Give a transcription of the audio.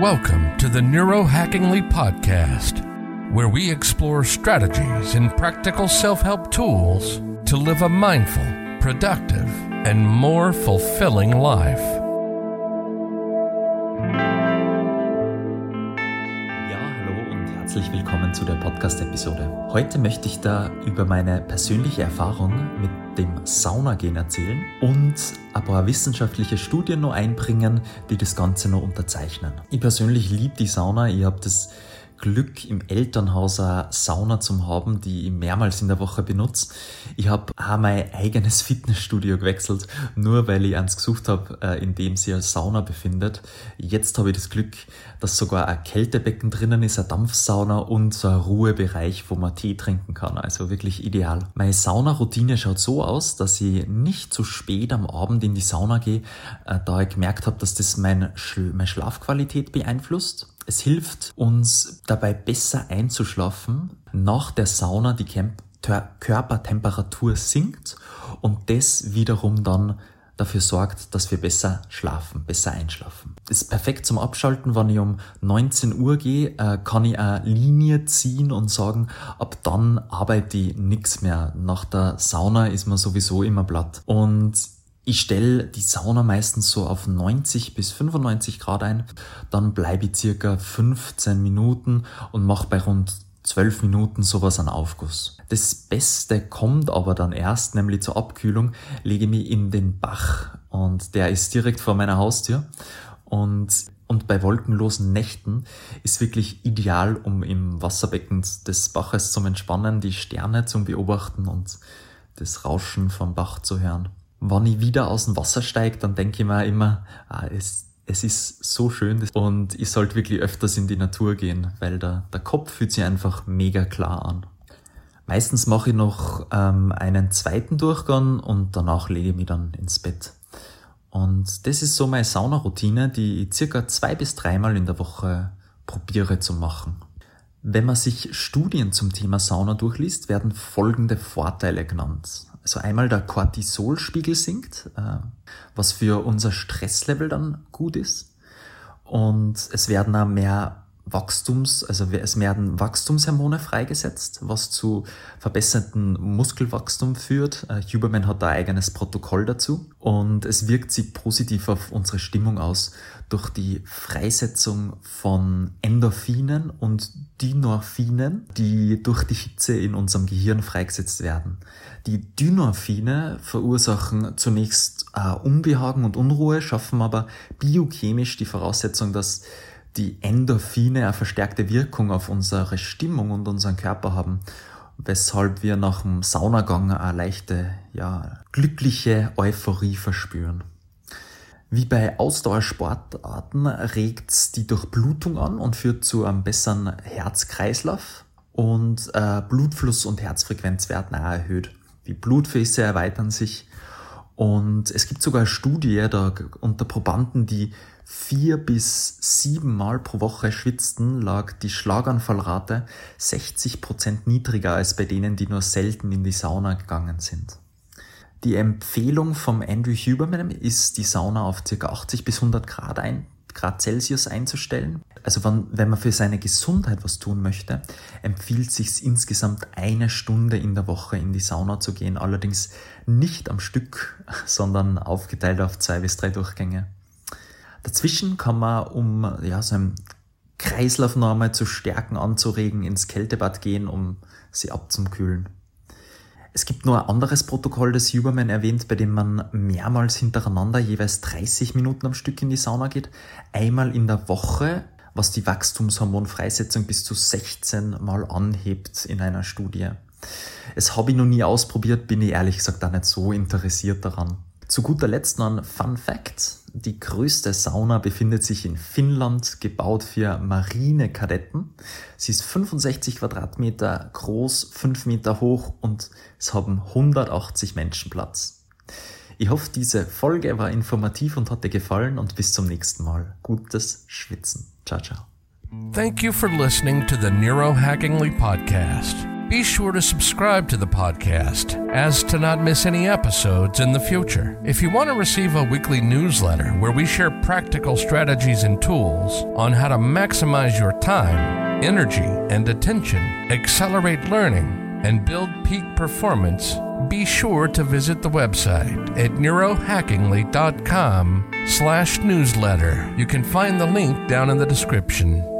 Welcome to the Neurohackingly Podcast, where we explore strategies and practical self help tools to live a mindful, productive, and more fulfilling life. Herzlich willkommen zu der Podcast-Episode. Heute möchte ich da über meine persönliche Erfahrung mit dem Saunagehen erzählen und ein paar wissenschaftliche Studien noch einbringen, die das Ganze noch unterzeichnen. Ich persönlich liebe die Sauna. Ich habe das Glück, im Elternhaus eine Sauna zu haben, die ich mehrmals in der Woche benutze. Ich habe auch mein eigenes Fitnessstudio gewechselt, nur weil ich eins gesucht habe, äh, in dem sich eine Sauna befindet. Jetzt habe ich das Glück, dass sogar ein Kältebecken drinnen ist, eine Dampfsauna und so ein Ruhebereich, wo man Tee trinken kann. Also wirklich ideal. Meine Saunaroutine schaut so aus, dass ich nicht zu spät am Abend in die Sauna gehe, äh, da ich gemerkt habe, dass das meine, Schlafqualität beeinflusst. Es hilft uns dabei besser einzuschlafen, nach der Sauna die Körpertemperatur sinkt und das wiederum dann dafür sorgt, dass wir besser schlafen, besser einschlafen. Das ist perfekt zum Abschalten, wenn ich um 19 Uhr gehe, äh, kann ich eine Linie ziehen und sagen, ab dann arbeite ich nichts mehr. Nach der Sauna ist man sowieso immer platt. Und ich stelle die Sauna meistens so auf 90 bis 95 Grad ein, dann bleibe ich circa 15 Minuten und mache bei rund 12 Minuten sowas an Aufguss. Das Beste kommt aber dann erst, nämlich zur Abkühlung, lege ich mich in den Bach und der ist direkt vor meiner Haustür und und bei wolkenlosen Nächten ist wirklich ideal, um im Wasserbecken des Baches zum Entspannen, die Sterne zum Beobachten und das Rauschen vom Bach zu hören wenn ich wieder aus dem Wasser steige, dann denke ich mir immer, ah, es, es ist so schön und ich sollte wirklich öfters in die Natur gehen, weil der, der Kopf fühlt sich einfach mega klar an. Meistens mache ich noch ähm, einen zweiten Durchgang und danach lege ich mich dann ins Bett. Und das ist so meine Saunaroutine, die ich circa zwei bis dreimal in der Woche probiere zu machen. Wenn man sich Studien zum Thema Sauna durchliest, werden folgende Vorteile genannt. Also einmal der Cortisolspiegel sinkt, äh, was für unser Stresslevel dann gut ist. Und es werden auch mehr Wachstums, also es werden Wachstumshormone freigesetzt, was zu verbessertem Muskelwachstum führt. Äh, Huberman hat da eigenes Protokoll dazu und es wirkt sich positiv auf unsere Stimmung aus durch die Freisetzung von Endorphinen und Dynorphinen, die durch die Hitze in unserem Gehirn freigesetzt werden. Die Dynorphine verursachen zunächst äh, Unbehagen und Unruhe, schaffen aber biochemisch die Voraussetzung, dass die Endorphine eine verstärkte Wirkung auf unsere Stimmung und unseren Körper haben, weshalb wir nach dem Saunagang eine leichte, ja, glückliche Euphorie verspüren. Wie bei Ausdauersportarten regt die Durchblutung an und führt zu einem besseren Herzkreislauf und äh, Blutfluss und Herzfrequenz werden auch erhöht. Die Blutfäße erweitern sich und es gibt sogar eine Studie da unter Probanden, die vier bis sieben Mal pro Woche schwitzten, lag die Schlaganfallrate 60 Prozent niedriger als bei denen, die nur selten in die Sauna gegangen sind. Die Empfehlung vom Andrew Huberman ist, die Sauna auf ca. 80 bis 100 Grad, ein, Grad Celsius einzustellen. Also wenn, wenn man für seine Gesundheit was tun möchte, empfiehlt sich insgesamt eine Stunde in der Woche in die Sauna zu gehen, allerdings nicht am Stück, sondern aufgeteilt auf zwei bis drei Durchgänge. Dazwischen kann man, um ja, so Kreislauf nochmal zu stärken, anzuregen, ins Kältebad gehen, um sie abzukühlen. Es gibt nur ein anderes Protokoll, das Huberman erwähnt, bei dem man mehrmals hintereinander jeweils 30 Minuten am Stück in die Sauna geht. Einmal in der Woche, was die Wachstumshormonfreisetzung bis zu 16 Mal anhebt in einer Studie. Es habe ich noch nie ausprobiert, bin ich ehrlich gesagt auch nicht so interessiert daran. Zu guter Letzt noch ein Fun Fact. Die größte Sauna befindet sich in Finnland, gebaut für Marinekadetten. Sie ist 65 Quadratmeter groß, 5 Meter hoch und es haben 180 Menschen Platz. Ich hoffe, diese Folge war informativ und hat dir gefallen und bis zum nächsten Mal. Gutes Schwitzen. Ciao, ciao. Thank you for listening to the Neurohackingly Podcast. Be sure to subscribe to the podcast as to not miss any episodes in the future. If you want to receive a weekly newsletter where we share practical strategies and tools on how to maximize your time, energy, and attention, accelerate learning, and build peak performance, be sure to visit the website at neurohackingly.com slash newsletter. You can find the link down in the description.